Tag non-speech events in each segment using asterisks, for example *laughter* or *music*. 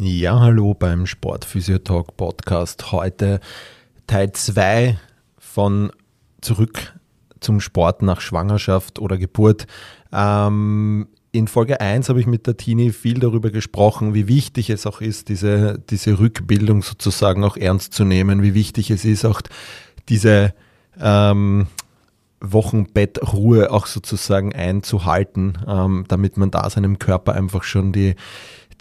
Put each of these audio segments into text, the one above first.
Ja, hallo beim Sportphysio Talk Podcast. Heute Teil 2 von Zurück zum Sport nach Schwangerschaft oder Geburt. Ähm, in Folge 1 habe ich mit der Tini viel darüber gesprochen, wie wichtig es auch ist, diese, diese Rückbildung sozusagen auch ernst zu nehmen, wie wichtig es ist, auch diese ähm, Wochenbettruhe auch sozusagen einzuhalten, ähm, damit man da seinem Körper einfach schon die,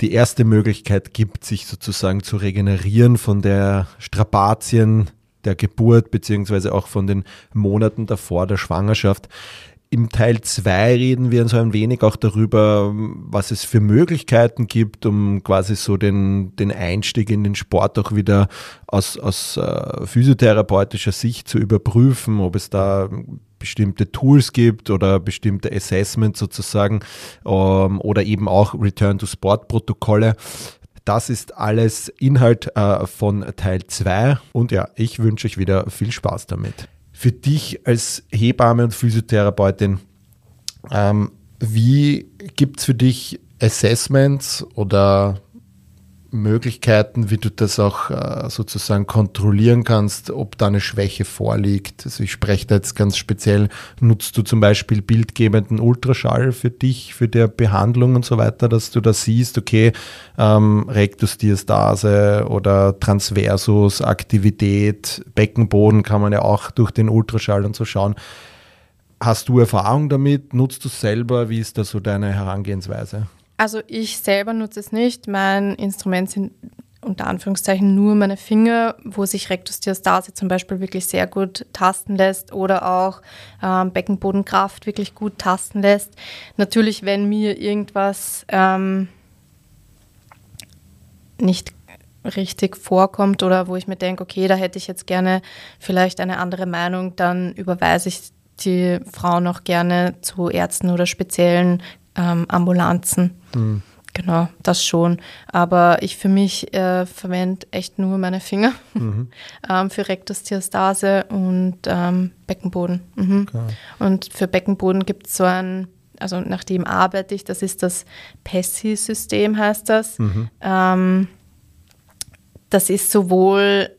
die erste Möglichkeit gibt, sich sozusagen zu regenerieren von der Strapazien der Geburt beziehungsweise auch von den Monaten davor der Schwangerschaft. Im Teil 2 reden wir so ein wenig auch darüber, was es für Möglichkeiten gibt, um quasi so den, den Einstieg in den Sport auch wieder aus, aus äh, physiotherapeutischer Sicht zu überprüfen, ob es da bestimmte Tools gibt oder bestimmte Assessments sozusagen ähm, oder eben auch Return-to-Sport-Protokolle. Das ist alles Inhalt äh, von Teil 2 und ja, ich wünsche euch wieder viel Spaß damit. Für dich als Hebamme und Physiotherapeutin, ähm, wie gibt es für dich Assessments oder Möglichkeiten, wie du das auch äh, sozusagen kontrollieren kannst, ob da eine Schwäche vorliegt. Also ich spreche da jetzt ganz speziell, nutzt du zum Beispiel bildgebenden Ultraschall für dich, für die Behandlung und so weiter, dass du da siehst, okay, ähm, Rektusdiastase oder Transversus, Aktivität, Beckenboden kann man ja auch durch den Ultraschall und so schauen. Hast du Erfahrung damit? Nutzt du es selber? Wie ist da so deine Herangehensweise? Also ich selber nutze es nicht. Mein Instrument sind unter Anführungszeichen nur meine Finger, wo sich Rektusdiastase zum Beispiel wirklich sehr gut tasten lässt oder auch ähm, Beckenbodenkraft wirklich gut tasten lässt. Natürlich, wenn mir irgendwas ähm, nicht richtig vorkommt oder wo ich mir denke, okay, da hätte ich jetzt gerne vielleicht eine andere Meinung, dann überweise ich die Frau noch gerne zu Ärzten oder speziellen ähm, Ambulanzen. Mhm. Genau, das schon. Aber ich für mich äh, verwende echt nur meine Finger *laughs* mhm. ähm, für Rektusdiastase und ähm, Beckenboden. Mhm. Und für Beckenboden gibt es so ein, also nach dem arbeite ich, das ist das PESSI-System, heißt das. Mhm. Ähm, das ist sowohl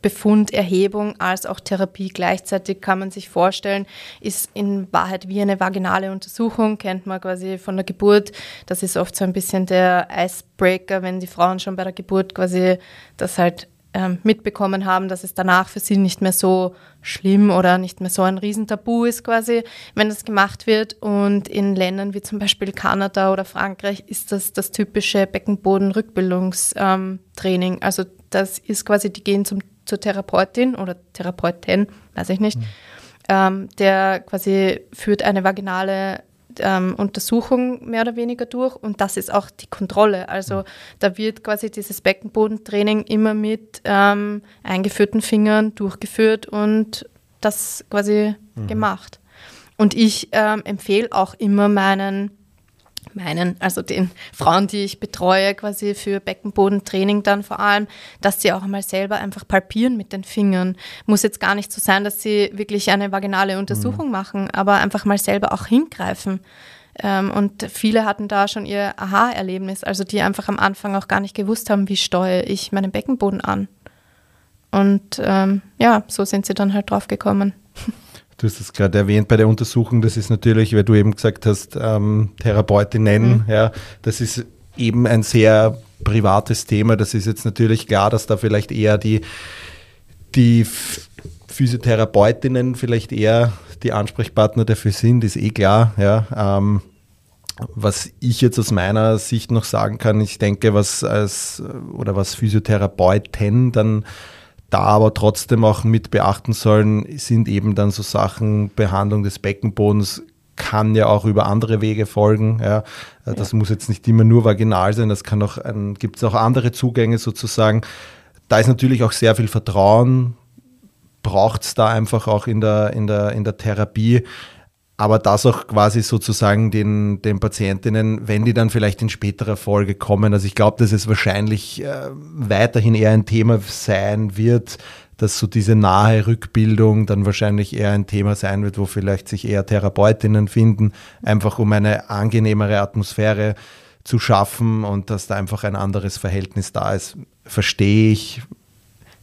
Befunderhebung als auch Therapie gleichzeitig kann man sich vorstellen, ist in Wahrheit wie eine vaginale Untersuchung, kennt man quasi von der Geburt. Das ist oft so ein bisschen der Icebreaker, wenn die Frauen schon bei der Geburt quasi das halt ähm, mitbekommen haben, dass es danach für sie nicht mehr so schlimm oder nicht mehr so ein Riesentabu ist quasi, wenn das gemacht wird. Und in Ländern wie zum Beispiel Kanada oder Frankreich ist das das typische Beckenboden-Rückbildungstraining. Ähm, also das ist quasi, die gehen zum zur Therapeutin oder Therapeutin, weiß ich nicht, mhm. ähm, der quasi führt eine vaginale ähm, Untersuchung mehr oder weniger durch und das ist auch die Kontrolle. Also da wird quasi dieses Beckenbodentraining immer mit ähm, eingeführten Fingern durchgeführt und das quasi mhm. gemacht. Und ich ähm, empfehle auch immer meinen meinen, also den Frauen, die ich betreue, quasi für Beckenbodentraining dann vor allem, dass sie auch einmal selber einfach palpieren mit den Fingern. Muss jetzt gar nicht so sein, dass sie wirklich eine vaginale Untersuchung mhm. machen, aber einfach mal selber auch hingreifen. Ähm, und viele hatten da schon ihr Aha-Erlebnis, also die einfach am Anfang auch gar nicht gewusst haben, wie steuere ich meinen Beckenboden an. Und ähm, ja, so sind sie dann halt drauf gekommen. *laughs* Du hast es gerade erwähnt bei der Untersuchung, das ist natürlich, weil du eben gesagt hast, ähm, Therapeutinnen, mhm. ja, das ist eben ein sehr privates Thema. Das ist jetzt natürlich klar, dass da vielleicht eher die, die Physiotherapeutinnen vielleicht eher die Ansprechpartner dafür sind, ist eh klar, ja. Ähm, was ich jetzt aus meiner Sicht noch sagen kann, ich denke, was als oder was Physiotherapeuten dann da aber trotzdem auch mit beachten sollen, sind eben dann so Sachen, Behandlung des Beckenbodens kann ja auch über andere Wege folgen. Ja. Das ja. muss jetzt nicht immer nur vaginal sein, das kann auch, gibt es auch andere Zugänge sozusagen. da ist natürlich auch sehr viel Vertrauen, braucht es da einfach auch in der, in der, in der Therapie aber das auch quasi sozusagen den, den Patientinnen, wenn die dann vielleicht in späterer Folge kommen. Also ich glaube, dass es wahrscheinlich äh, weiterhin eher ein Thema sein wird, dass so diese nahe Rückbildung dann wahrscheinlich eher ein Thema sein wird, wo vielleicht sich eher Therapeutinnen finden, einfach um eine angenehmere Atmosphäre zu schaffen und dass da einfach ein anderes Verhältnis da ist. Verstehe ich,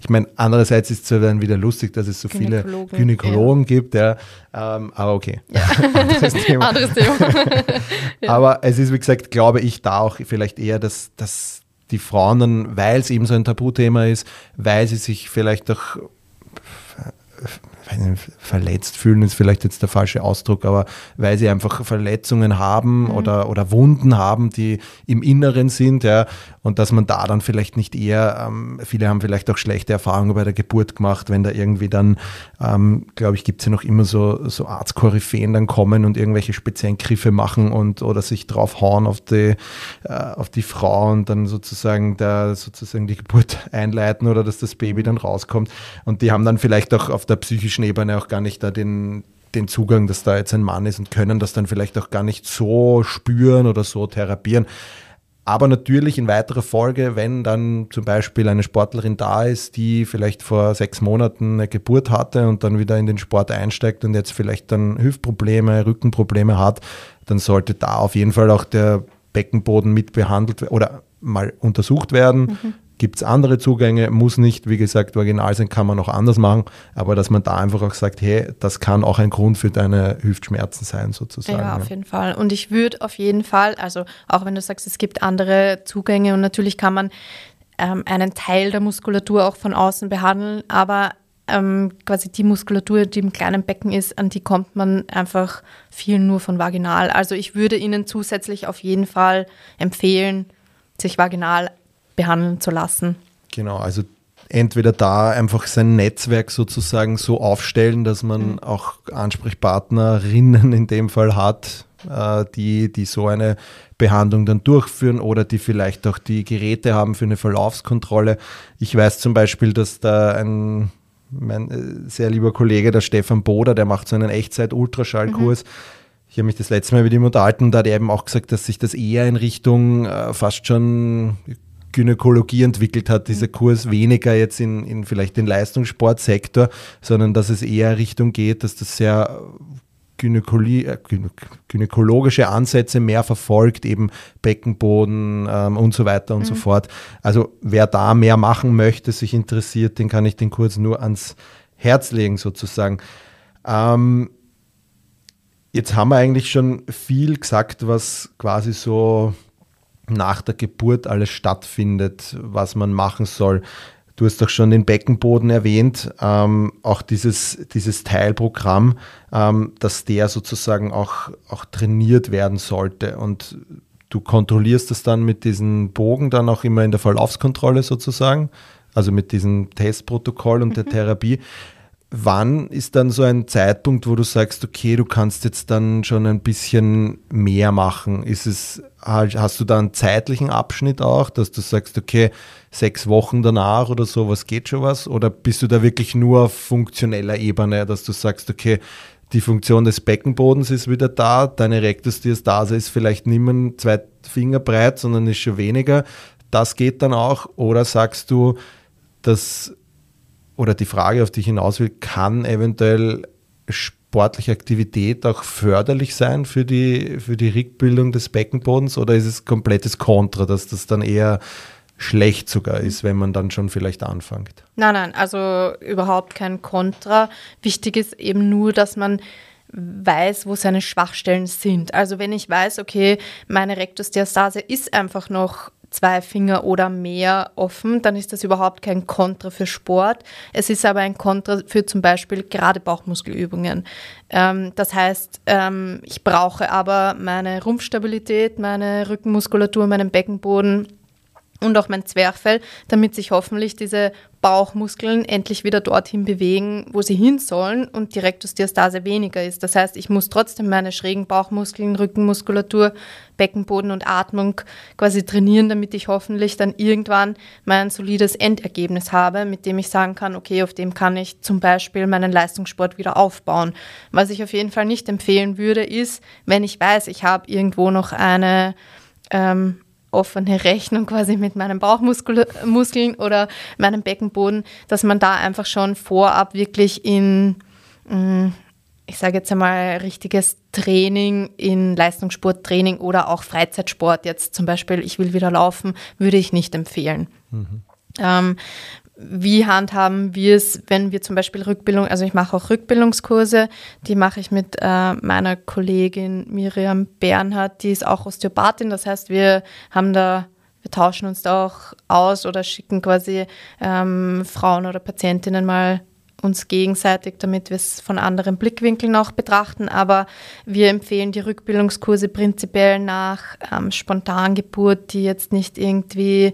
ich meine, andererseits ist es ja dann wieder lustig, dass es so viele Gynäkologen ja. gibt, ja. Ähm, aber okay. Ja. *laughs* Anderes *laughs* Thema. Anderes Thema. *laughs* Aber es ist, wie gesagt, glaube ich, da auch vielleicht eher, dass, dass die Frauen dann, weil es eben so ein Tabuthema ist, weil sie sich vielleicht auch verletzt fühlen ist vielleicht jetzt der falsche Ausdruck, aber weil sie einfach Verletzungen haben mhm. oder, oder Wunden haben, die im Inneren sind, ja, und dass man da dann vielleicht nicht eher, ähm, viele haben vielleicht auch schlechte Erfahrungen bei der Geburt gemacht, wenn da irgendwie dann, ähm, glaube ich, gibt es ja noch immer so, so Arztkoryphäen dann kommen und irgendwelche speziellen Griffe machen und oder sich drauf hauen auf die, äh, auf die Frau und dann sozusagen da sozusagen die Geburt *laughs* einleiten oder dass das Baby dann rauskommt. Und die haben dann vielleicht auch auf der psychischen Ebene auch gar nicht da den, den Zugang, dass da jetzt ein Mann ist und können das dann vielleicht auch gar nicht so spüren oder so therapieren. Aber natürlich in weiterer Folge, wenn dann zum Beispiel eine Sportlerin da ist, die vielleicht vor sechs Monaten eine Geburt hatte und dann wieder in den Sport einsteigt und jetzt vielleicht dann Hüftprobleme, Rückenprobleme hat, dann sollte da auf jeden Fall auch der Beckenboden mit behandelt oder mal untersucht werden. Mhm. Gibt es andere Zugänge, muss nicht, wie gesagt, original sein, kann man auch anders machen, aber dass man da einfach auch sagt, hey, das kann auch ein Grund für deine Hüftschmerzen sein, sozusagen. Ja, auf jeden Fall. Und ich würde auf jeden Fall, also auch wenn du sagst, es gibt andere Zugänge und natürlich kann man ähm, einen Teil der Muskulatur auch von außen behandeln, aber ähm, quasi die Muskulatur, die im kleinen Becken ist, an die kommt man einfach viel nur von vaginal. Also ich würde Ihnen zusätzlich auf jeden Fall empfehlen, sich vaginal behandeln zu lassen. Genau, also entweder da einfach sein Netzwerk sozusagen so aufstellen, dass man mhm. auch Ansprechpartnerinnen in dem Fall hat, äh, die, die so eine Behandlung dann durchführen oder die vielleicht auch die Geräte haben für eine Verlaufskontrolle. Ich weiß zum Beispiel, dass da ein mein äh, sehr lieber Kollege, der Stefan Boder, der macht so einen Echtzeit-Ultraschallkurs. Mhm. Ich habe mich das letzte Mal mit ihm unterhalten, da hat er eben auch gesagt, dass sich das eher in Richtung äh, fast schon Gynäkologie entwickelt hat, dieser Kurs weniger jetzt in, in vielleicht den Leistungssportsektor, sondern dass es eher Richtung geht, dass das sehr Gynäkologie, äh, gynäkologische Ansätze mehr verfolgt, eben Beckenboden ähm, und so weiter und mhm. so fort. Also wer da mehr machen möchte, sich interessiert, den kann ich den Kurs nur ans Herz legen sozusagen. Ähm, jetzt haben wir eigentlich schon viel gesagt, was quasi so nach der Geburt alles stattfindet, was man machen soll. Du hast doch schon den Beckenboden erwähnt, ähm, auch dieses, dieses Teilprogramm, ähm, dass der sozusagen auch, auch trainiert werden sollte. Und du kontrollierst das dann mit diesem Bogen dann auch immer in der Verlaufskontrolle sozusagen, also mit diesem Testprotokoll und mhm. der Therapie wann ist dann so ein Zeitpunkt, wo du sagst, okay, du kannst jetzt dann schon ein bisschen mehr machen? Ist es, hast du da einen zeitlichen Abschnitt auch, dass du sagst, okay, sechs Wochen danach oder so, was geht schon was? Oder bist du da wirklich nur auf funktioneller Ebene, dass du sagst, okay, die Funktion des Beckenbodens ist wieder da, deine Rektusdiastase ist vielleicht nicht mehr zwei Finger breit, sondern ist schon weniger. Das geht dann auch. Oder sagst du, dass oder die Frage, auf die ich hinaus will, kann eventuell sportliche Aktivität auch förderlich sein für die, für die Rückbildung des Beckenbodens oder ist es komplettes Kontra, dass das dann eher schlecht sogar ist, wenn man dann schon vielleicht anfängt? Nein, nein, also überhaupt kein Kontra. Wichtig ist eben nur, dass man weiß, wo seine Schwachstellen sind. Also wenn ich weiß, okay, meine Rektusdiastase ist einfach noch zwei Finger oder mehr offen, dann ist das überhaupt kein Kontra für Sport. Es ist aber ein Kontra für zum Beispiel gerade Bauchmuskelübungen. Ähm, das heißt, ähm, ich brauche aber meine Rumpfstabilität, meine Rückenmuskulatur, meinen Beckenboden und auch mein Zwerchfell, damit sich hoffentlich diese Bauchmuskeln endlich wieder dorthin bewegen, wo sie hin sollen und die Rektusdiastase weniger ist. Das heißt, ich muss trotzdem meine schrägen Bauchmuskeln, Rückenmuskulatur, Beckenboden und Atmung quasi trainieren, damit ich hoffentlich dann irgendwann mein solides Endergebnis habe, mit dem ich sagen kann, okay, auf dem kann ich zum Beispiel meinen Leistungssport wieder aufbauen. Was ich auf jeden Fall nicht empfehlen würde, ist, wenn ich weiß, ich habe irgendwo noch eine ähm, offene Rechnung quasi mit meinen Bauchmuskeln oder meinem Beckenboden, dass man da einfach schon vorab wirklich in, mm, ich sage jetzt einmal, richtiges Training in Leistungssporttraining oder auch Freizeitsport, jetzt zum Beispiel, ich will wieder laufen, würde ich nicht empfehlen. Mhm. Ähm, wie handhaben wir es, wenn wir zum Beispiel Rückbildung, also ich mache auch Rückbildungskurse, die mache ich mit äh, meiner Kollegin Miriam Bernhardt, die ist auch Osteopathin, das heißt, wir haben da, wir tauschen uns da auch aus oder schicken quasi ähm, Frauen oder Patientinnen mal uns gegenseitig, damit wir es von anderen Blickwinkeln auch betrachten. Aber wir empfehlen die Rückbildungskurse prinzipiell nach ähm, Spontangeburt, die jetzt nicht irgendwie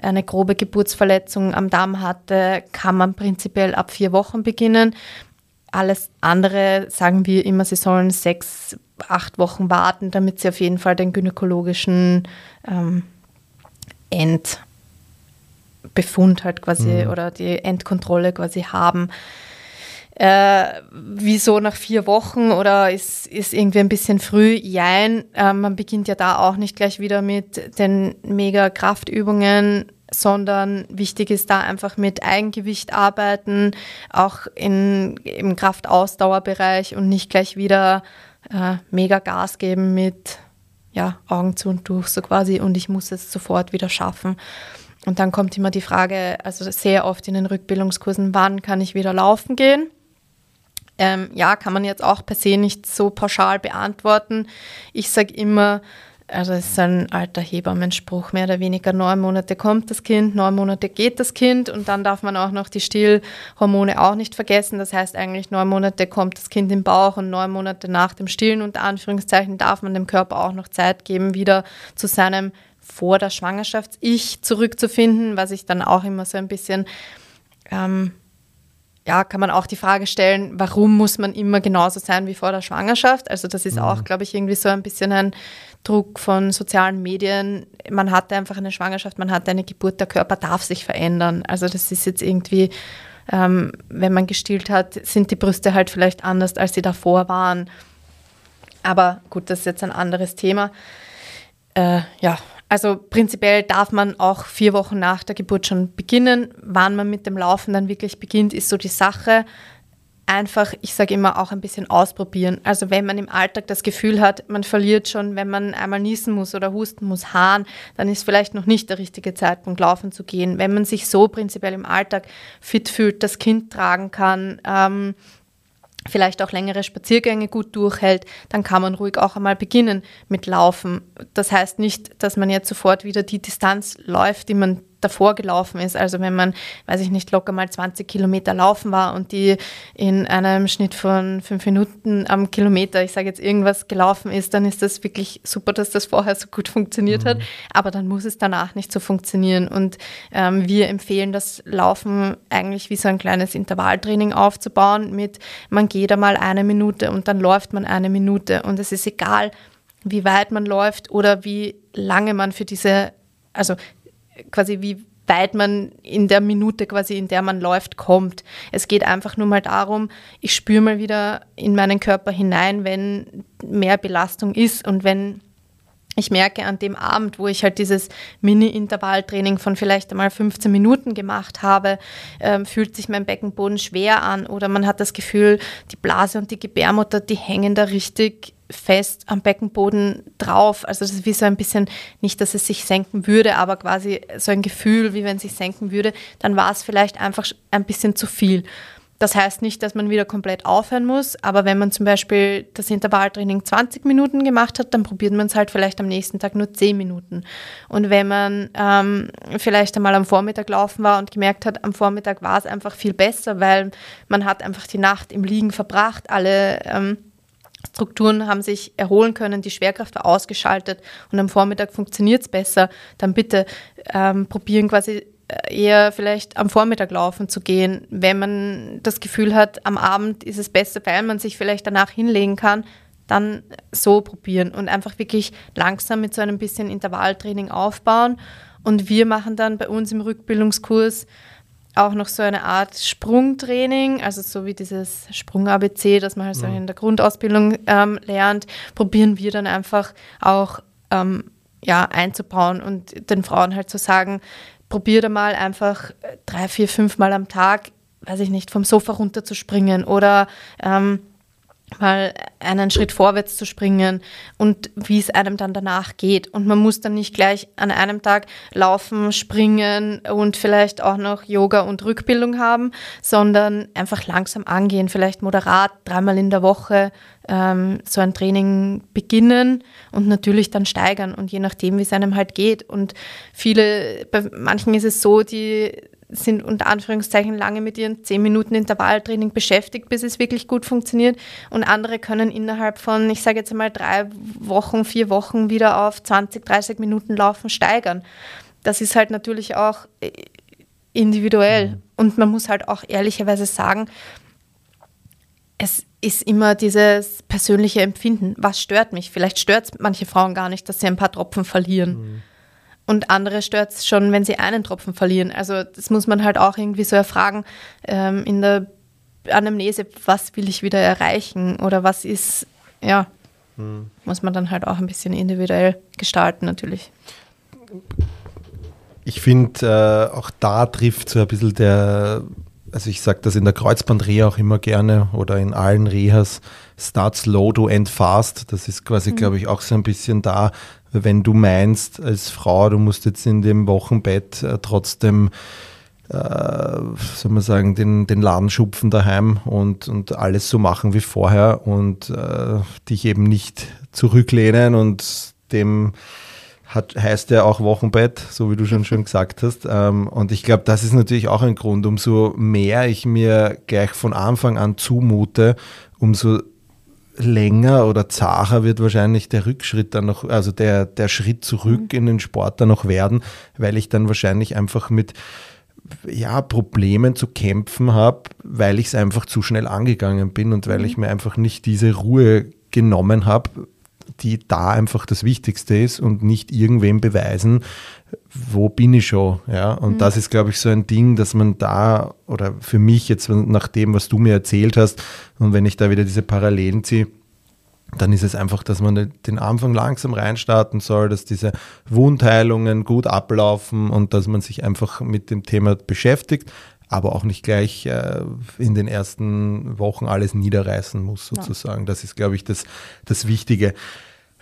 eine grobe Geburtsverletzung am Darm hatte, kann man prinzipiell ab vier Wochen beginnen. Alles andere sagen wir immer, sie sollen sechs, acht Wochen warten, damit sie auf jeden Fall den gynäkologischen ähm, Endbefund halt quasi mhm. oder die Endkontrolle quasi haben. Äh, wieso nach vier Wochen oder ist, ist irgendwie ein bisschen früh? Jein, äh, man beginnt ja da auch nicht gleich wieder mit den mega Kraftübungen, sondern wichtig ist da einfach mit Eigengewicht arbeiten, auch in, im Kraftausdauerbereich und nicht gleich wieder äh, mega Gas geben mit ja, Augen zu und durch so quasi und ich muss es sofort wieder schaffen. Und dann kommt immer die Frage, also sehr oft in den Rückbildungskursen, wann kann ich wieder laufen gehen? Ähm, ja, kann man jetzt auch per se nicht so pauschal beantworten. Ich sage immer, also es ist ein alter Hebammenspruch, mehr oder weniger neun Monate kommt das Kind, neun Monate geht das Kind und dann darf man auch noch die Stillhormone auch nicht vergessen. Das heißt eigentlich neun Monate kommt das Kind im Bauch und neun Monate nach dem Stillen unter Anführungszeichen darf man dem Körper auch noch Zeit geben, wieder zu seinem vor der Schwangerschafts-Ich zurückzufinden, was ich dann auch immer so ein bisschen ähm, ja, kann man auch die Frage stellen, warum muss man immer genauso sein wie vor der Schwangerschaft? Also das ist mhm. auch, glaube ich, irgendwie so ein bisschen ein Druck von sozialen Medien. Man hatte einfach eine Schwangerschaft, man hatte eine Geburt, der Körper darf sich verändern. Also das ist jetzt irgendwie, ähm, wenn man gestillt hat, sind die Brüste halt vielleicht anders, als sie davor waren. Aber gut, das ist jetzt ein anderes Thema. Äh, ja, also prinzipiell darf man auch vier Wochen nach der Geburt schon beginnen. Wann man mit dem Laufen dann wirklich beginnt, ist so die Sache. Einfach, ich sage immer, auch ein bisschen ausprobieren. Also wenn man im Alltag das Gefühl hat, man verliert schon, wenn man einmal niesen muss oder husten muss, Haaren, dann ist vielleicht noch nicht der richtige Zeitpunkt, laufen zu gehen. Wenn man sich so prinzipiell im Alltag fit fühlt, das Kind tragen kann, ähm, vielleicht auch längere Spaziergänge gut durchhält, dann kann man ruhig auch einmal beginnen mit Laufen. Das heißt nicht, dass man jetzt sofort wieder die Distanz läuft, die man davor gelaufen ist. Also wenn man, weiß ich nicht, locker mal 20 Kilometer laufen war und die in einem Schnitt von fünf Minuten am Kilometer, ich sage jetzt irgendwas gelaufen ist, dann ist das wirklich super, dass das vorher so gut funktioniert mhm. hat. Aber dann muss es danach nicht so funktionieren. Und ähm, wir empfehlen das Laufen eigentlich wie so ein kleines Intervalltraining aufzubauen mit, man geht einmal eine Minute und dann läuft man eine Minute und es ist egal, wie weit man läuft oder wie lange man für diese, also quasi wie weit man in der Minute quasi, in der man läuft, kommt. Es geht einfach nur mal darum, ich spüre mal wieder in meinen Körper hinein, wenn mehr Belastung ist und wenn ich merke an dem Abend, wo ich halt dieses Mini-Intervalltraining von vielleicht einmal 15 Minuten gemacht habe, äh, fühlt sich mein Beckenboden schwer an oder man hat das Gefühl, die Blase und die Gebärmutter, die hängen da richtig fest am Beckenboden drauf. Also das ist wie so ein bisschen, nicht, dass es sich senken würde, aber quasi so ein Gefühl, wie wenn es sich senken würde, dann war es vielleicht einfach ein bisschen zu viel. Das heißt nicht, dass man wieder komplett aufhören muss, aber wenn man zum Beispiel das Intervalltraining 20 Minuten gemacht hat, dann probiert man es halt vielleicht am nächsten Tag nur 10 Minuten. Und wenn man ähm, vielleicht einmal am Vormittag laufen war und gemerkt hat, am Vormittag war es einfach viel besser, weil man hat einfach die Nacht im Liegen verbracht, alle ähm, Strukturen haben sich erholen können, die Schwerkraft war ausgeschaltet und am Vormittag funktioniert es besser, dann bitte ähm, probieren quasi äh, eher vielleicht am Vormittag laufen zu gehen. Wenn man das Gefühl hat, am Abend ist es besser, weil man sich vielleicht danach hinlegen kann, dann so probieren und einfach wirklich langsam mit so einem bisschen Intervalltraining aufbauen. Und wir machen dann bei uns im Rückbildungskurs auch noch so eine Art Sprungtraining, also so wie dieses Sprung-ABC, das man halt so in der Grundausbildung ähm, lernt, probieren wir dann einfach auch ähm, ja, einzubauen und den Frauen halt zu sagen, probier da mal einfach drei, vier, fünf Mal am Tag, weiß ich nicht, vom Sofa runterzuspringen oder ähm, mal einen Schritt vorwärts zu springen und wie es einem dann danach geht. Und man muss dann nicht gleich an einem Tag laufen, springen und vielleicht auch noch Yoga und Rückbildung haben, sondern einfach langsam angehen, vielleicht moderat dreimal in der Woche ähm, so ein Training beginnen und natürlich dann steigern und je nachdem, wie es einem halt geht. Und viele, bei manchen ist es so, die sind unter Anführungszeichen lange mit ihren 10 Minuten Intervalltraining beschäftigt, bis es wirklich gut funktioniert. Und andere können innerhalb von, ich sage jetzt einmal, drei Wochen, vier Wochen wieder auf 20, 30 Minuten Laufen steigern. Das ist halt natürlich auch äh, individuell. Mhm. Und man muss halt auch ehrlicherweise sagen, es ist immer dieses persönliche Empfinden. Was stört mich? Vielleicht stört es manche Frauen gar nicht, dass sie ein paar Tropfen verlieren. Mhm. Und andere stört es schon, wenn sie einen Tropfen verlieren. Also das muss man halt auch irgendwie so erfragen ähm, in der Anamnese, was will ich wieder erreichen oder was ist, ja, hm. muss man dann halt auch ein bisschen individuell gestalten natürlich. Ich finde, äh, auch da trifft so ein bisschen der, also ich sage das in der Kreuzbandreha auch immer gerne oder in allen Rehas, start slow to end fast. Das ist quasi, mhm. glaube ich, auch so ein bisschen da, wenn du meinst als Frau, du musst jetzt in dem Wochenbett äh, trotzdem äh, soll man sagen, den, den Laden schupfen daheim und, und alles so machen wie vorher und äh, dich eben nicht zurücklehnen und dem hat, heißt ja auch Wochenbett, so wie du schon schön gesagt hast. Ähm, und ich glaube, das ist natürlich auch ein Grund, umso mehr ich mir gleich von Anfang an zumute, umso länger oder zacher wird wahrscheinlich der Rückschritt dann noch, also der, der Schritt zurück mhm. in den Sport dann noch werden, weil ich dann wahrscheinlich einfach mit ja, Problemen zu kämpfen habe, weil ich es einfach zu schnell angegangen bin und weil mhm. ich mir einfach nicht diese Ruhe genommen habe, die da einfach das Wichtigste ist und nicht irgendwem beweisen, wo bin ich schon. Ja? Und mhm. das ist, glaube ich, so ein Ding, dass man da, oder für mich jetzt nach dem, was du mir erzählt hast, und wenn ich da wieder diese Parallelen ziehe, dann ist es einfach, dass man den Anfang langsam reinstarten soll, dass diese Wundheilungen gut ablaufen und dass man sich einfach mit dem Thema beschäftigt, aber auch nicht gleich äh, in den ersten Wochen alles niederreißen muss, sozusagen. Ja. Das ist, glaube ich, das, das Wichtige.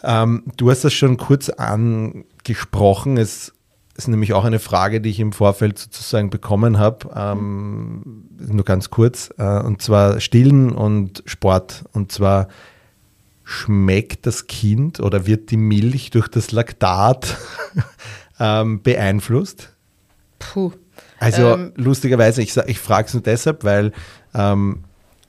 Ähm, du hast das schon kurz angesprochen. Es ist nämlich auch eine Frage, die ich im Vorfeld sozusagen bekommen habe, ähm, nur ganz kurz, äh, und zwar Stillen und Sport. Und zwar schmeckt das Kind oder wird die Milch durch das Laktat *laughs* ähm, beeinflusst? Puh. Also ähm, lustigerweise, ich, ich frage es nur deshalb, weil ähm,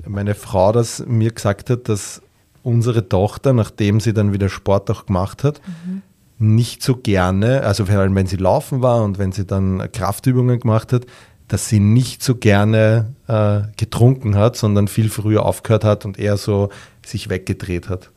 meine Frau das mir gesagt hat, dass unsere Tochter, nachdem sie dann wieder Sport auch gemacht hat, mhm. nicht so gerne, also vor allem wenn sie laufen war und wenn sie dann Kraftübungen gemacht hat, dass sie nicht so gerne äh, getrunken hat, sondern viel früher aufgehört hat und eher so sich weggedreht hat.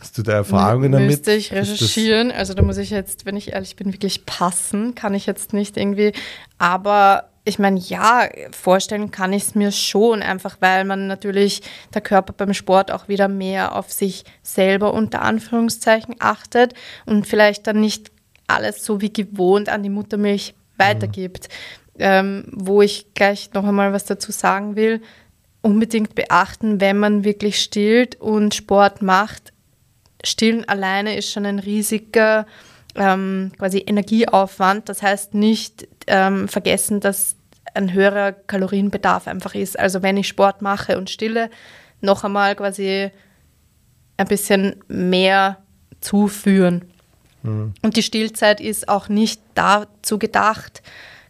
Hast du da Erfahrungen damit? Müsste ich recherchieren. Also da muss ich jetzt, wenn ich ehrlich bin, wirklich passen. Kann ich jetzt nicht irgendwie. Aber ich meine, ja, vorstellen kann ich es mir schon, einfach weil man natürlich der Körper beim Sport auch wieder mehr auf sich selber unter Anführungszeichen achtet und vielleicht dann nicht alles so wie gewohnt an die Muttermilch weitergibt. Mhm. Ähm, wo ich gleich noch einmal was dazu sagen will, unbedingt beachten, wenn man wirklich stillt und Sport macht, Stillen alleine ist schon ein riesiger ähm, quasi Energieaufwand. Das heißt nicht ähm, vergessen, dass ein höherer Kalorienbedarf einfach ist. Also wenn ich Sport mache und stille, noch einmal quasi ein bisschen mehr zuführen. Mhm. Und die Stillzeit ist auch nicht dazu gedacht,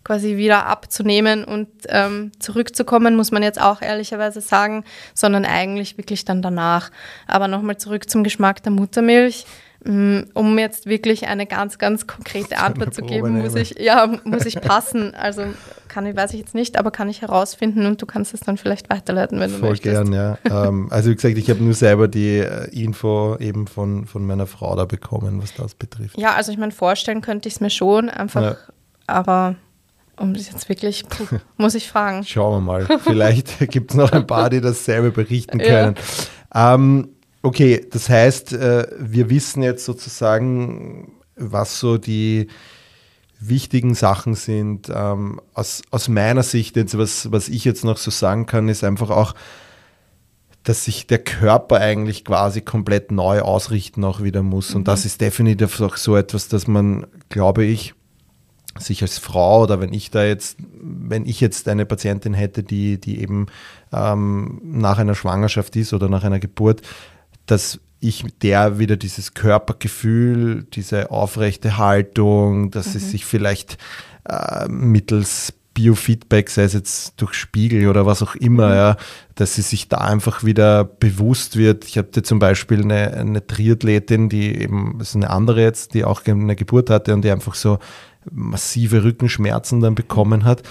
quasi wieder abzunehmen und ähm, zurückzukommen, muss man jetzt auch ehrlicherweise sagen, sondern eigentlich wirklich dann danach. Aber nochmal zurück zum Geschmack der Muttermilch. Mm, um jetzt wirklich eine ganz, ganz konkrete Antwort zu geben, muss ich, ja, muss ich passen. Also kann ich, weiß ich jetzt nicht, aber kann ich herausfinden und du kannst es dann vielleicht weiterleiten, wenn du Voll möchtest. gern, ja. ähm, also wie gesagt, ich habe nur selber die äh, Info eben von, von meiner Frau da bekommen, was das betrifft. Ja, also ich meine, vorstellen könnte ich es mir schon, einfach, ja. aber um das jetzt wirklich, puh, muss ich fragen. Schauen wir mal. Vielleicht *laughs* gibt es noch ein paar, die dasselbe berichten können. Ja. Ähm, Okay, das heißt, äh, wir wissen jetzt sozusagen, was so die wichtigen Sachen sind. Ähm, aus, aus meiner Sicht, jetzt, was, was ich jetzt noch so sagen kann, ist einfach auch, dass sich der Körper eigentlich quasi komplett neu ausrichten auch wieder muss. Und das mhm. ist definitiv auch so etwas, dass man, glaube ich, sich als Frau oder wenn ich da jetzt, wenn ich jetzt eine Patientin hätte, die, die eben ähm, nach einer Schwangerschaft ist oder nach einer Geburt, dass ich der wieder dieses Körpergefühl, diese aufrechte Haltung, dass mhm. es sich vielleicht äh, mittels Biofeedback, sei es jetzt durch Spiegel oder was auch immer, mhm. ja, dass sie sich da einfach wieder bewusst wird. Ich hatte zum Beispiel eine, eine Triathletin, die eben, das ist eine andere jetzt, die auch eine Geburt hatte und die einfach so massive Rückenschmerzen dann bekommen hat.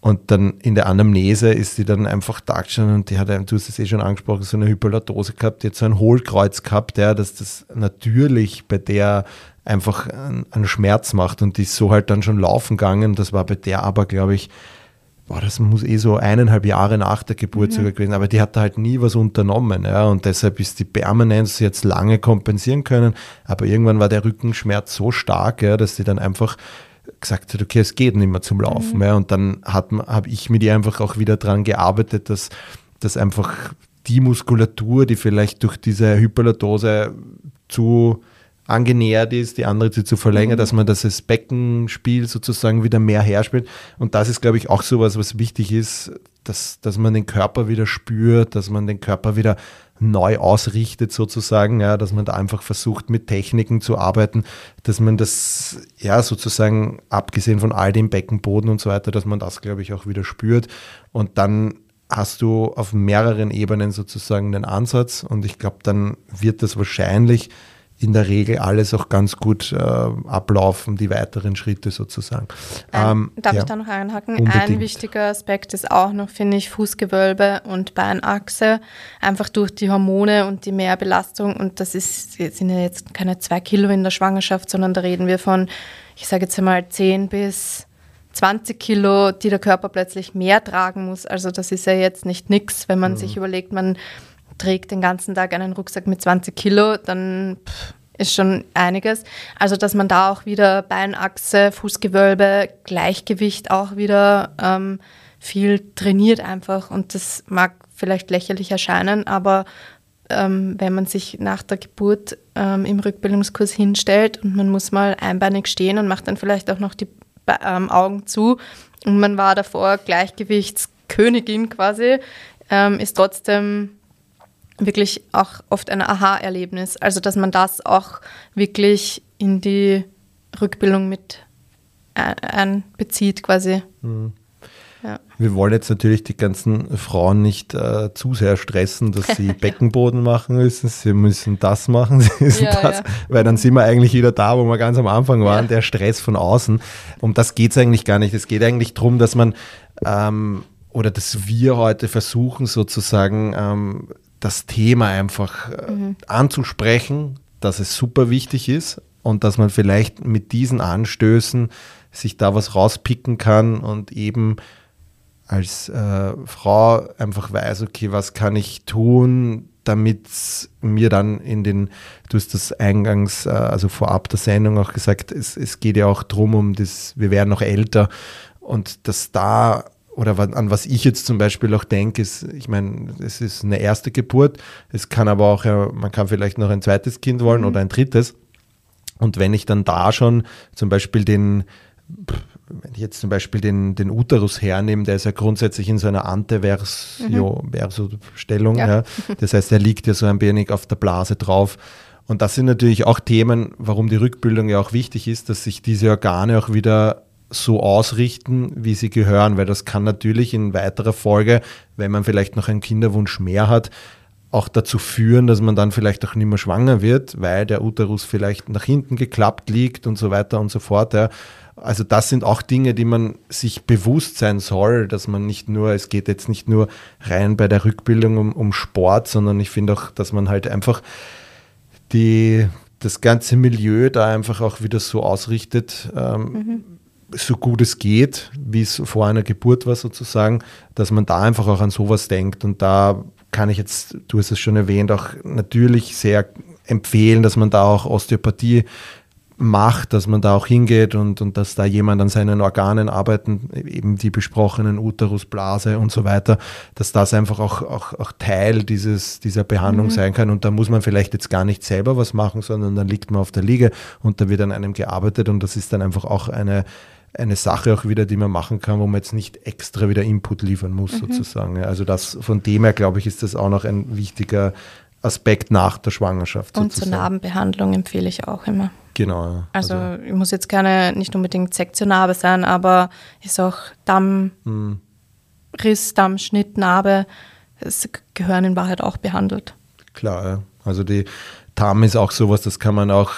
Und dann in der Anamnese ist sie dann einfach da gestanden und die hat, du hast es eh schon angesprochen, so eine Hypolatose gehabt, die hat so ein Hohlkreuz gehabt, ja, dass das natürlich bei der einfach einen Schmerz macht und die ist so halt dann schon laufen gegangen. Das war bei der aber, glaube ich, boah, das muss eh so eineinhalb Jahre nach der Geburt mhm. sogar gewesen, aber die hat da halt nie was unternommen, ja, und deshalb ist die Permanenz jetzt lange kompensieren können, aber irgendwann war der Rückenschmerz so stark, ja, dass die dann einfach gesagt hat, okay, es geht nicht mehr zum Laufen. Mhm. Ja, und dann habe ich mit ihr einfach auch wieder daran gearbeitet, dass, dass einfach die Muskulatur, die vielleicht durch diese Hyperlordose zu angenähert ist, die andere zu verlängern, mhm. dass man das Beckenspiel sozusagen wieder mehr herspielt. Und das ist, glaube ich, auch sowas, was wichtig ist, dass, dass man den Körper wieder spürt, dass man den Körper wieder neu ausrichtet sozusagen, ja, dass man da einfach versucht mit Techniken zu arbeiten, dass man das ja sozusagen abgesehen von all dem Beckenboden und so weiter, dass man das glaube ich auch wieder spürt. Und dann hast du auf mehreren Ebenen sozusagen den Ansatz und ich glaube, dann wird das wahrscheinlich in der Regel alles auch ganz gut äh, ablaufen, die weiteren Schritte sozusagen. Ähm, darf ja, ich da noch einhaken? Unbedingt. Ein wichtiger Aspekt ist auch noch, finde ich, Fußgewölbe und Beinachse, einfach durch die Hormone und die Mehrbelastung. Und das ist, sind ja jetzt keine zwei Kilo in der Schwangerschaft, sondern da reden wir von, ich sage jetzt einmal, 10 bis 20 Kilo, die der Körper plötzlich mehr tragen muss. Also das ist ja jetzt nicht nix, wenn man mhm. sich überlegt, man trägt den ganzen Tag einen Rucksack mit 20 Kilo, dann ist schon einiges. Also, dass man da auch wieder Beinachse, Fußgewölbe, Gleichgewicht auch wieder ähm, viel trainiert einfach. Und das mag vielleicht lächerlich erscheinen, aber ähm, wenn man sich nach der Geburt ähm, im Rückbildungskurs hinstellt und man muss mal einbeinig stehen und macht dann vielleicht auch noch die ähm, Augen zu und man war davor Gleichgewichtskönigin quasi, ähm, ist trotzdem wirklich auch oft ein Aha-Erlebnis. Also, dass man das auch wirklich in die Rückbildung mit einbezieht, quasi. Mhm. Ja. Wir wollen jetzt natürlich die ganzen Frauen nicht äh, zu sehr stressen, dass sie *laughs* Beckenboden machen müssen. Sie müssen das machen, *laughs* sie müssen ja, das, ja. weil dann sind wir eigentlich wieder da, wo wir ganz am Anfang waren, der Stress von außen. Um das geht es eigentlich gar nicht. Es geht eigentlich darum, dass man ähm, oder dass wir heute versuchen, sozusagen ähm, das Thema einfach äh, mhm. anzusprechen, dass es super wichtig ist und dass man vielleicht mit diesen Anstößen sich da was rauspicken kann und eben als äh, Frau einfach weiß, okay, was kann ich tun, damit mir dann in den, du hast das eingangs, äh, also vorab der Sendung auch gesagt, es, es geht ja auch darum, um das, wir werden noch älter und dass da oder an was ich jetzt zum Beispiel auch denke, ist, ich meine, es ist eine erste Geburt, es kann aber auch, man kann vielleicht noch ein zweites Kind wollen mhm. oder ein drittes. Und wenn ich dann da schon zum Beispiel den, wenn ich jetzt zum Beispiel den, den Uterus hernehme, der ist ja grundsätzlich in so einer Ante-Verso-Stellung. Mhm. Ja. Ja. Das heißt, er liegt ja so ein wenig auf der Blase drauf. Und das sind natürlich auch Themen, warum die Rückbildung ja auch wichtig ist, dass sich diese Organe auch wieder so ausrichten, wie sie gehören, weil das kann natürlich in weiterer Folge, wenn man vielleicht noch einen Kinderwunsch mehr hat, auch dazu führen, dass man dann vielleicht auch nicht mehr schwanger wird, weil der Uterus vielleicht nach hinten geklappt liegt und so weiter und so fort. Ja. Also das sind auch Dinge, die man sich bewusst sein soll, dass man nicht nur, es geht jetzt nicht nur rein bei der Rückbildung um, um Sport, sondern ich finde auch, dass man halt einfach die, das ganze Milieu da einfach auch wieder so ausrichtet, ähm, mhm. So gut es geht, wie es vor einer Geburt war sozusagen, dass man da einfach auch an sowas denkt und da kann ich jetzt, du hast es schon erwähnt, auch natürlich sehr empfehlen, dass man da auch Osteopathie macht, dass man da auch hingeht und, und dass da jemand an seinen Organen arbeiten, eben die besprochenen Uterus, Blase und so weiter, dass das einfach auch, auch, auch Teil dieses, dieser Behandlung mhm. sein kann. Und da muss man vielleicht jetzt gar nicht selber was machen, sondern dann liegt man auf der Liege und da wird an einem gearbeitet und das ist dann einfach auch eine, eine Sache auch wieder, die man machen kann, wo man jetzt nicht extra wieder Input liefern muss, mhm. sozusagen. Also das von dem her, glaube ich, ist das auch noch ein wichtiger Aspekt nach der Schwangerschaft. Und zur Narbenbehandlung empfehle ich auch immer. Genau. Also, also ich muss jetzt keine, nicht unbedingt Sektionnarbe sein, aber ist auch Dammriss, hm. Dammschnitt, Narbe, es gehören in Wahrheit auch behandelt. Klar, also die Darm ist auch sowas, das kann man auch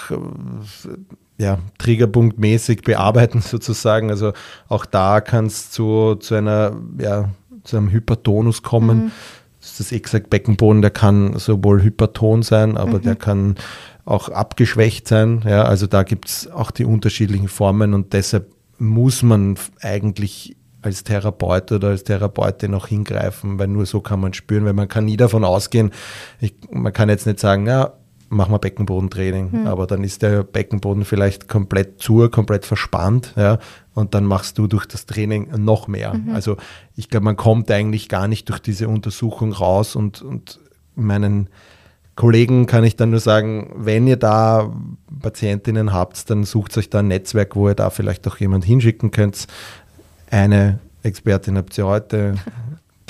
ja, triggerpunktmäßig bearbeiten *laughs* sozusagen. Also auch da kann es zu, zu einer, ja, zu einem Hypertonus kommen. Mhm. Das ist das exakt Beckenboden, der kann sowohl hyperton sein, aber mhm. der kann auch abgeschwächt sein. Ja, also da gibt es auch die unterschiedlichen Formen und deshalb muss man eigentlich als Therapeut oder als Therapeutin auch hingreifen, weil nur so kann man spüren, weil man kann nie davon ausgehen, ich, man kann jetzt nicht sagen, ja, machen wir Beckenbodentraining, hm. aber dann ist der Beckenboden vielleicht komplett zu, komplett verspannt, ja, und dann machst du durch das Training noch mehr. Mhm. Also ich glaube, man kommt eigentlich gar nicht durch diese Untersuchung raus und, und meinen Kollegen kann ich dann nur sagen, wenn ihr da Patientinnen habt, dann sucht euch da ein Netzwerk, wo ihr da vielleicht auch jemand hinschicken könnt. Eine Expertin habt ihr heute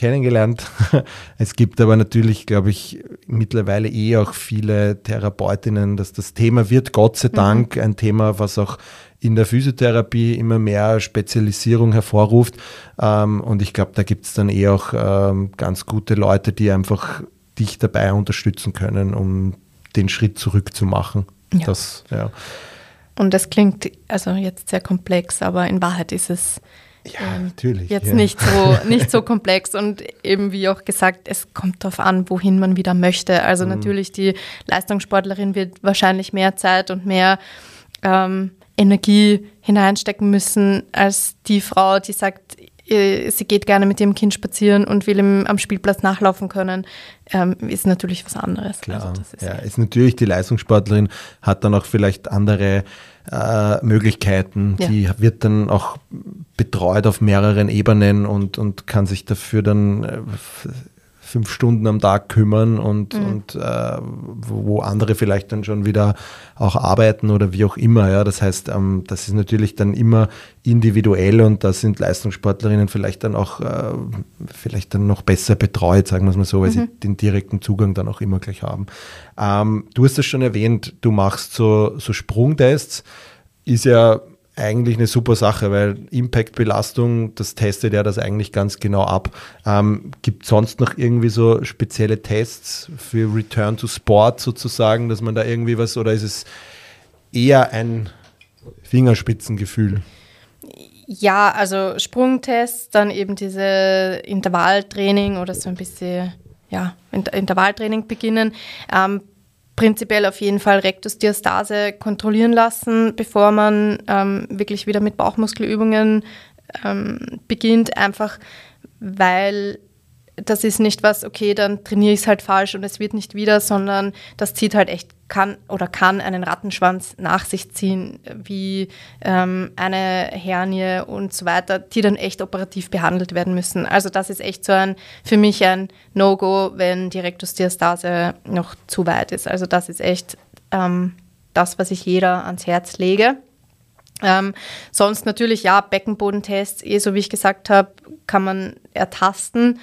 kennengelernt. *laughs* Es gibt aber natürlich, glaube ich, mittlerweile eh auch viele Therapeutinnen, dass das Thema wird, Gott sei mhm. Dank, mhm. ein Thema, was auch in der Physiotherapie immer mehr Spezialisierung hervorruft. Ähm, und ich glaube, da gibt es dann eh auch ähm, ganz gute Leute, die einfach dich dabei unterstützen können, um den Schritt zurück zu machen. Ja. Das, ja. Und das klingt also jetzt sehr komplex, aber in Wahrheit ist es ja, ähm, natürlich. Jetzt ja. nicht, so, *laughs* nicht so komplex und eben wie auch gesagt, es kommt darauf an, wohin man wieder möchte. Also mhm. natürlich, die Leistungssportlerin wird wahrscheinlich mehr Zeit und mehr ähm, Energie hineinstecken müssen als die Frau, die sagt, sie geht gerne mit ihrem Kind spazieren und will ihm am Spielplatz nachlaufen können, ähm, ist natürlich was anderes. Klar, also ist, ja, ist natürlich die Leistungssportlerin, hat dann auch vielleicht andere äh, Möglichkeiten. Ja. Die wird dann auch betreut auf mehreren Ebenen und, und kann sich dafür dann äh, fünf Stunden am Tag kümmern und, mhm. und äh, wo andere vielleicht dann schon wieder auch arbeiten oder wie auch immer. Ja. Das heißt, ähm, das ist natürlich dann immer individuell und da sind Leistungssportlerinnen vielleicht dann auch äh, vielleicht dann noch besser betreut, sagen wir es mal so, weil mhm. sie den direkten Zugang dann auch immer gleich haben. Ähm, du hast es schon erwähnt, du machst so, so Sprungtests, ist ja eigentlich eine super Sache, weil Impact-Belastung, das testet ja das eigentlich ganz genau ab. Ähm, Gibt es sonst noch irgendwie so spezielle Tests für Return to Sport sozusagen, dass man da irgendwie was, oder ist es eher ein Fingerspitzengefühl? Ja, also Sprungtests, dann eben diese Intervalltraining oder so ein bisschen ja, Intervalltraining beginnen. Ähm, prinzipiell auf jeden Fall Rektusdiastase kontrollieren lassen, bevor man ähm, wirklich wieder mit Bauchmuskelübungen ähm, beginnt, einfach weil das ist nicht was, okay, dann trainiere ich es halt falsch und es wird nicht wieder, sondern das zieht halt echt, kann oder kann einen Rattenschwanz nach sich ziehen, wie ähm, eine Hernie und so weiter, die dann echt operativ behandelt werden müssen. Also das ist echt so ein, für mich ein No-Go, wenn die Rektusdiastase noch zu weit ist. Also das ist echt ähm, das, was ich jeder ans Herz lege. Ähm, sonst natürlich, ja, Beckenbodentests, eh so wie ich gesagt habe, kann man ertasten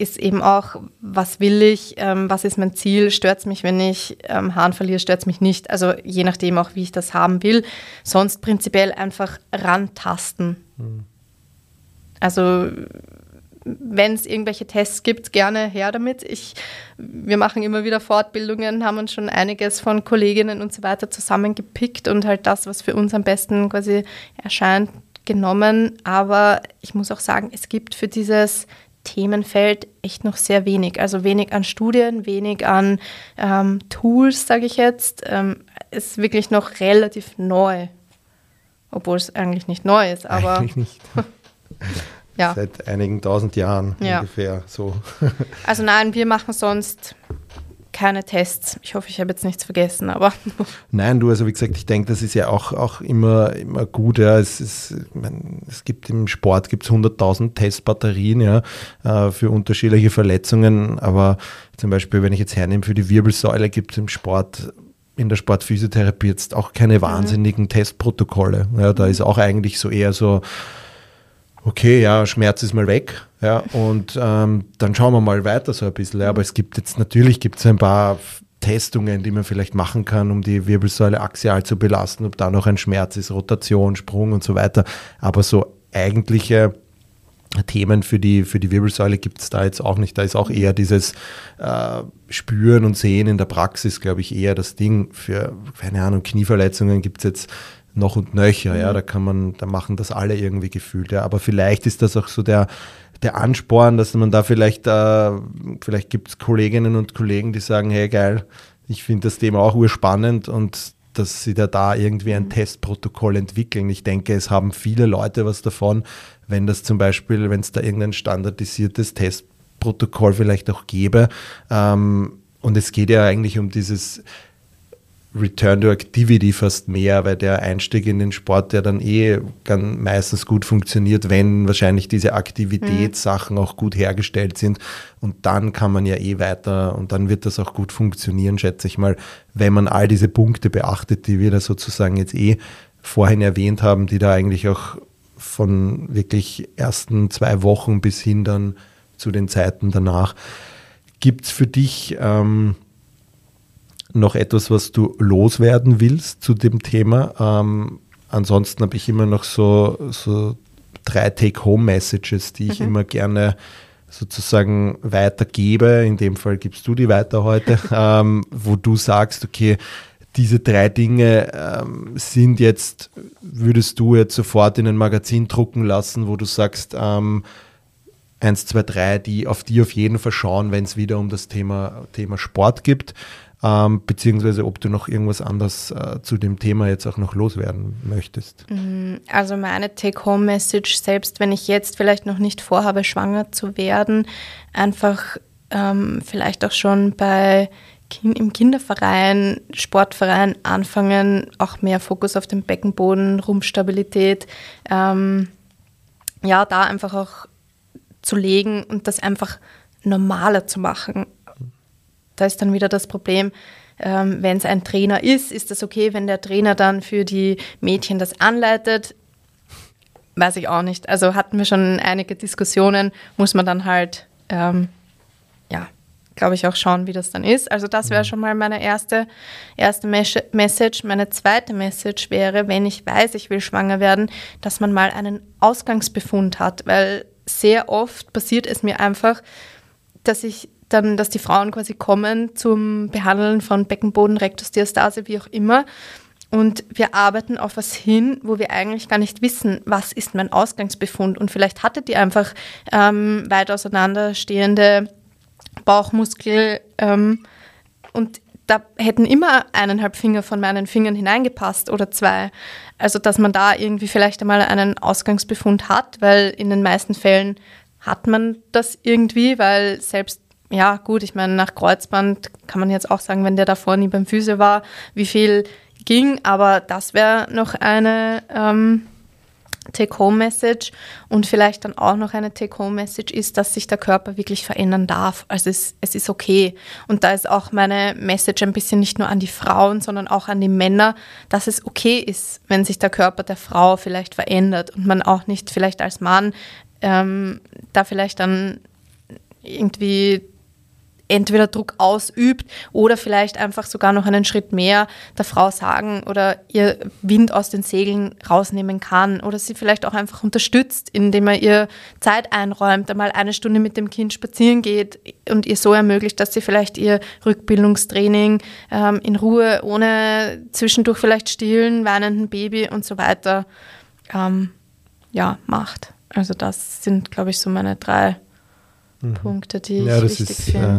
ist eben auch, was will ich, ähm, was ist mein Ziel, stört es mich, wenn ich ähm, Haaren verliere, stört es mich nicht. Also je nachdem auch, wie ich das haben will. Sonst prinzipiell einfach rantasten. Mhm. Also wenn es irgendwelche Tests gibt, gerne her damit. Ich, wir machen immer wieder Fortbildungen, haben uns schon einiges von Kolleginnen und so weiter zusammengepickt und halt das, was für uns am besten quasi erscheint, genommen. Aber ich muss auch sagen, es gibt für dieses Themenfeld echt noch sehr wenig. Also wenig an Studien, wenig an ähm, Tools, sage ich jetzt. Ähm, ist wirklich noch relativ neu. Obwohl es eigentlich nicht neu ist, aber. Eigentlich nicht. *laughs* ja. Seit einigen tausend Jahren ja. ungefähr so. also nein, wir machen sonst keine Tests. Ich hoffe, ich habe jetzt nichts vergessen, aber. *laughs* Nein, du, also wie gesagt, ich denke, das ist ja auch, auch immer, immer gut. Ja. Es, ist, meine, es gibt im Sport gibt's 100.000 Testbatterien ja, äh, für unterschiedliche Verletzungen. Aber zum Beispiel, wenn ich jetzt hernehme, für die Wirbelsäule gibt es im Sport in der Sportphysiotherapie jetzt auch keine mhm. wahnsinnigen mhm. Testprotokolle. Ja, da ist auch eigentlich so eher so, okay, ja, Schmerz ist mal weg, ja, und ähm, dann schauen wir mal weiter so ein bisschen. Aber es gibt jetzt, natürlich gibt ein paar Testungen, die man vielleicht machen kann, um die Wirbelsäule axial zu belasten, ob da noch ein Schmerz ist, Rotation, Sprung und so weiter. Aber so eigentliche Themen für die, für die Wirbelsäule gibt es da jetzt auch nicht. Da ist auch eher dieses äh, Spüren und Sehen in der Praxis, glaube ich, eher das Ding. Für, keine Ahnung, Knieverletzungen gibt es jetzt noch und nöcher, mhm. ja, da kann man, da machen das alle irgendwie gefühlt, ja, aber vielleicht ist das auch so der, der Ansporn, dass man da vielleicht, äh, vielleicht gibt es Kolleginnen und Kollegen, die sagen, hey geil, ich finde das Thema auch urspannend und dass sie da, da irgendwie ein mhm. Testprotokoll entwickeln. Ich denke, es haben viele Leute was davon, wenn das zum Beispiel, wenn es da irgendein standardisiertes Testprotokoll vielleicht auch gäbe. Ähm, und es geht ja eigentlich um dieses Return to Activity fast mehr, weil der Einstieg in den Sport ja dann eh ganz meistens gut funktioniert, wenn wahrscheinlich diese Aktivitätssachen mhm. auch gut hergestellt sind. Und dann kann man ja eh weiter und dann wird das auch gut funktionieren, schätze ich mal, wenn man all diese Punkte beachtet, die wir da sozusagen jetzt eh vorhin erwähnt haben, die da eigentlich auch von wirklich ersten zwei Wochen bis hin dann zu den Zeiten danach. Gibt es für dich ähm, noch etwas, was du loswerden willst zu dem Thema? Ähm, ansonsten habe ich immer noch so, so drei Take-Home-Messages, die ich mhm. immer gerne sozusagen weitergebe. In dem Fall gibst du die weiter heute, *laughs* ähm, wo du sagst, okay, diese drei Dinge ähm, sind jetzt, würdest du jetzt sofort in ein Magazin drucken lassen, wo du sagst, ähm, eins, zwei, drei, die auf die auf jeden Fall schauen, wenn es wieder um das Thema, Thema Sport gibt ähm, beziehungsweise ob du noch irgendwas anderes äh, zu dem Thema jetzt auch noch loswerden möchtest. Mm, also meine Take-Home-Message, selbst wenn ich jetzt vielleicht noch nicht vorhabe, schwanger zu werden, einfach ähm, vielleicht auch schon bei im Kinderverein, Sportverein anfangen, auch mehr Fokus auf den Beckenboden, Rumpfstabilität, ähm, ja, da einfach auch zu legen und das einfach normaler zu machen. Da ist dann wieder das Problem, ähm, wenn es ein Trainer ist, ist das okay, wenn der Trainer dann für die Mädchen das anleitet? Weiß ich auch nicht. Also hatten wir schon einige Diskussionen, muss man dann halt, ähm, ja, glaube ich, auch schauen, wie das dann ist. Also das wäre mhm. schon mal meine erste, erste Message. Meine zweite Message wäre, wenn ich weiß, ich will schwanger werden, dass man mal einen Ausgangsbefund hat, weil sehr oft passiert es mir einfach, dass ich dann, dass die Frauen quasi kommen zum Behandeln von Beckenboden, Rektusdiastase, wie auch immer. Und wir arbeiten auf was hin, wo wir eigentlich gar nicht wissen, was ist mein Ausgangsbefund. Und vielleicht hatte die einfach ähm, weit auseinanderstehende Bauchmuskel ähm, und da hätten immer eineinhalb Finger von meinen Fingern hineingepasst oder zwei. Also dass man da irgendwie vielleicht einmal einen Ausgangsbefund hat, weil in den meisten Fällen hat man das irgendwie, weil selbst ja, gut, ich meine, nach Kreuzband kann man jetzt auch sagen, wenn der davor nie beim Physio war, wie viel ging, aber das wäre noch eine ähm, Take-Home-Message und vielleicht dann auch noch eine Take-Home-Message ist, dass sich der Körper wirklich verändern darf. Also es, es ist okay. Und da ist auch meine Message ein bisschen nicht nur an die Frauen, sondern auch an die Männer, dass es okay ist, wenn sich der Körper der Frau vielleicht verändert und man auch nicht vielleicht als Mann ähm, da vielleicht dann irgendwie entweder Druck ausübt oder vielleicht einfach sogar noch einen Schritt mehr der Frau sagen oder ihr Wind aus den Segeln rausnehmen kann oder sie vielleicht auch einfach unterstützt, indem er ihr Zeit einräumt, einmal eine Stunde mit dem Kind spazieren geht und ihr so ermöglicht, dass sie vielleicht ihr Rückbildungstraining ähm, in Ruhe, ohne zwischendurch vielleicht stillen, weinenden Baby und so weiter ähm, ja, macht. Also das sind, glaube ich, so meine drei. Punkte, die ja, ich wichtig finde. Äh,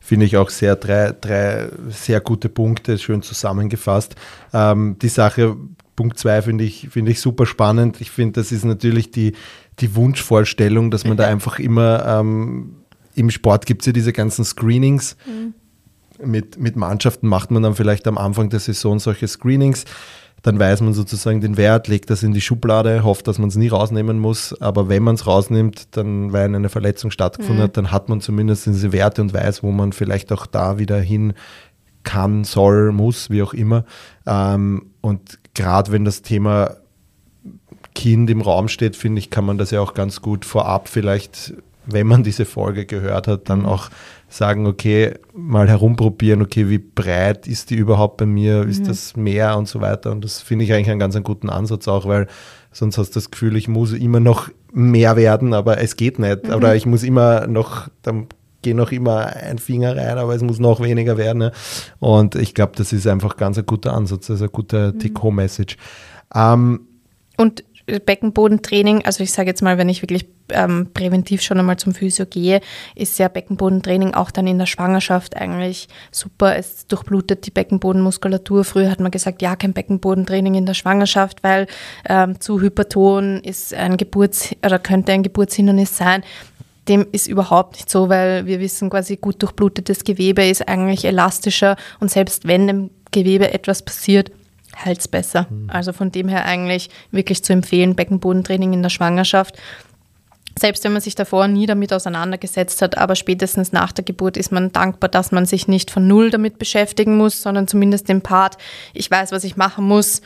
finde ich auch sehr drei, drei sehr gute Punkte, schön zusammengefasst. Ähm, die Sache, Punkt zwei finde ich, finde ich super spannend. Ich finde, das ist natürlich die, die Wunschvorstellung, dass man da *laughs* einfach immer ähm, im Sport gibt es ja diese ganzen Screenings. Mhm. Mit, mit Mannschaften macht man dann vielleicht am Anfang der Saison solche Screenings dann weiß man sozusagen den Wert, legt das in die Schublade, hofft, dass man es nie rausnehmen muss. Aber wenn man es rausnimmt, dann, weil eine Verletzung stattgefunden mhm. hat, dann hat man zumindest diese Werte und weiß, wo man vielleicht auch da wieder hin kann, soll, muss, wie auch immer. Ähm, und gerade wenn das Thema Kind im Raum steht, finde ich, kann man das ja auch ganz gut vorab vielleicht, wenn man diese Folge gehört hat, dann mhm. auch sagen, okay, mal herumprobieren, okay, wie breit ist die überhaupt bei mir, ist mhm. das mehr und so weiter. Und das finde ich eigentlich einen ganz einen guten Ansatz auch, weil sonst hast du das Gefühl, ich muss immer noch mehr werden, aber es geht nicht. Mhm. Oder ich muss immer noch, dann gehe noch immer ein Finger rein, aber es muss noch weniger werden. Ne? Und ich glaube, das ist einfach ganz ein guter Ansatz, also ein guter mhm. Take-Home-Message. Ähm, und Beckenbodentraining, also ich sage jetzt mal, wenn ich wirklich ähm, präventiv schon einmal zum Physio gehe, ist ja Beckenbodentraining auch dann in der Schwangerschaft eigentlich super. Es durchblutet die Beckenbodenmuskulatur. Früher hat man gesagt, ja, kein Beckenbodentraining in der Schwangerschaft, weil ähm, zu hyperton ist ein Geburts- oder könnte ein Geburtshindernis sein. Dem ist überhaupt nicht so, weil wir wissen quasi, gut durchblutetes Gewebe ist eigentlich elastischer und selbst wenn dem Gewebe etwas passiert, heilt es besser. Mhm. Also von dem her eigentlich wirklich zu empfehlen, Beckenbodentraining in der Schwangerschaft. Selbst wenn man sich davor nie damit auseinandergesetzt hat, aber spätestens nach der Geburt ist man dankbar, dass man sich nicht von Null damit beschäftigen muss, sondern zumindest den Part, ich weiß, was ich machen muss,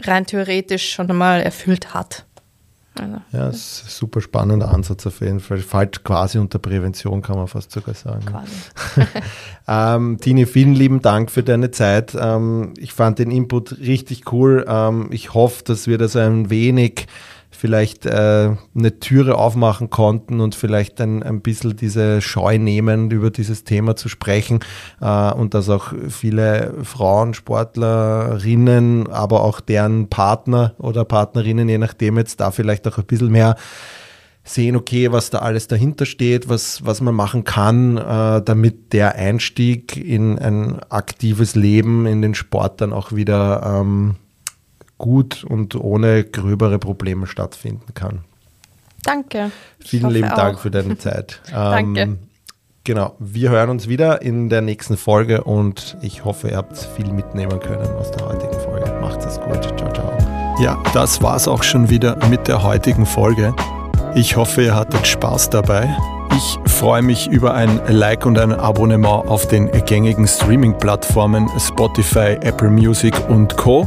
rein theoretisch schon einmal erfüllt hat. Also, ja, ist ein super spannender Ansatz auf jeden Fall. Fällt quasi unter Prävention, kann man fast sogar sagen. *laughs* ähm, Tini, vielen lieben Dank für deine Zeit. Ähm, ich fand den Input richtig cool. Ähm, ich hoffe, dass wir das ein wenig vielleicht äh, eine Türe aufmachen konnten und vielleicht ein, ein bisschen diese Scheu nehmen, über dieses Thema zu sprechen äh, und dass auch viele Frauen, Sportlerinnen, aber auch deren Partner oder Partnerinnen, je nachdem jetzt da vielleicht auch ein bisschen mehr sehen, okay, was da alles dahinter steht, was, was man machen kann, äh, damit der Einstieg in ein aktives Leben in den Sport dann auch wieder ähm, gut und ohne gröbere Probleme stattfinden kann. Danke. Vielen lieben Dank für deine Zeit. *laughs* Danke. Ähm, genau, wir hören uns wieder in der nächsten Folge und ich hoffe, ihr habt viel mitnehmen können aus der heutigen Folge. Macht es gut. Ciao, ciao. Ja, das war's auch schon wieder mit der heutigen Folge. Ich hoffe, ihr hattet Spaß dabei. Ich freue mich über ein Like und ein Abonnement auf den gängigen Streaming-Plattformen Spotify, Apple Music und Co.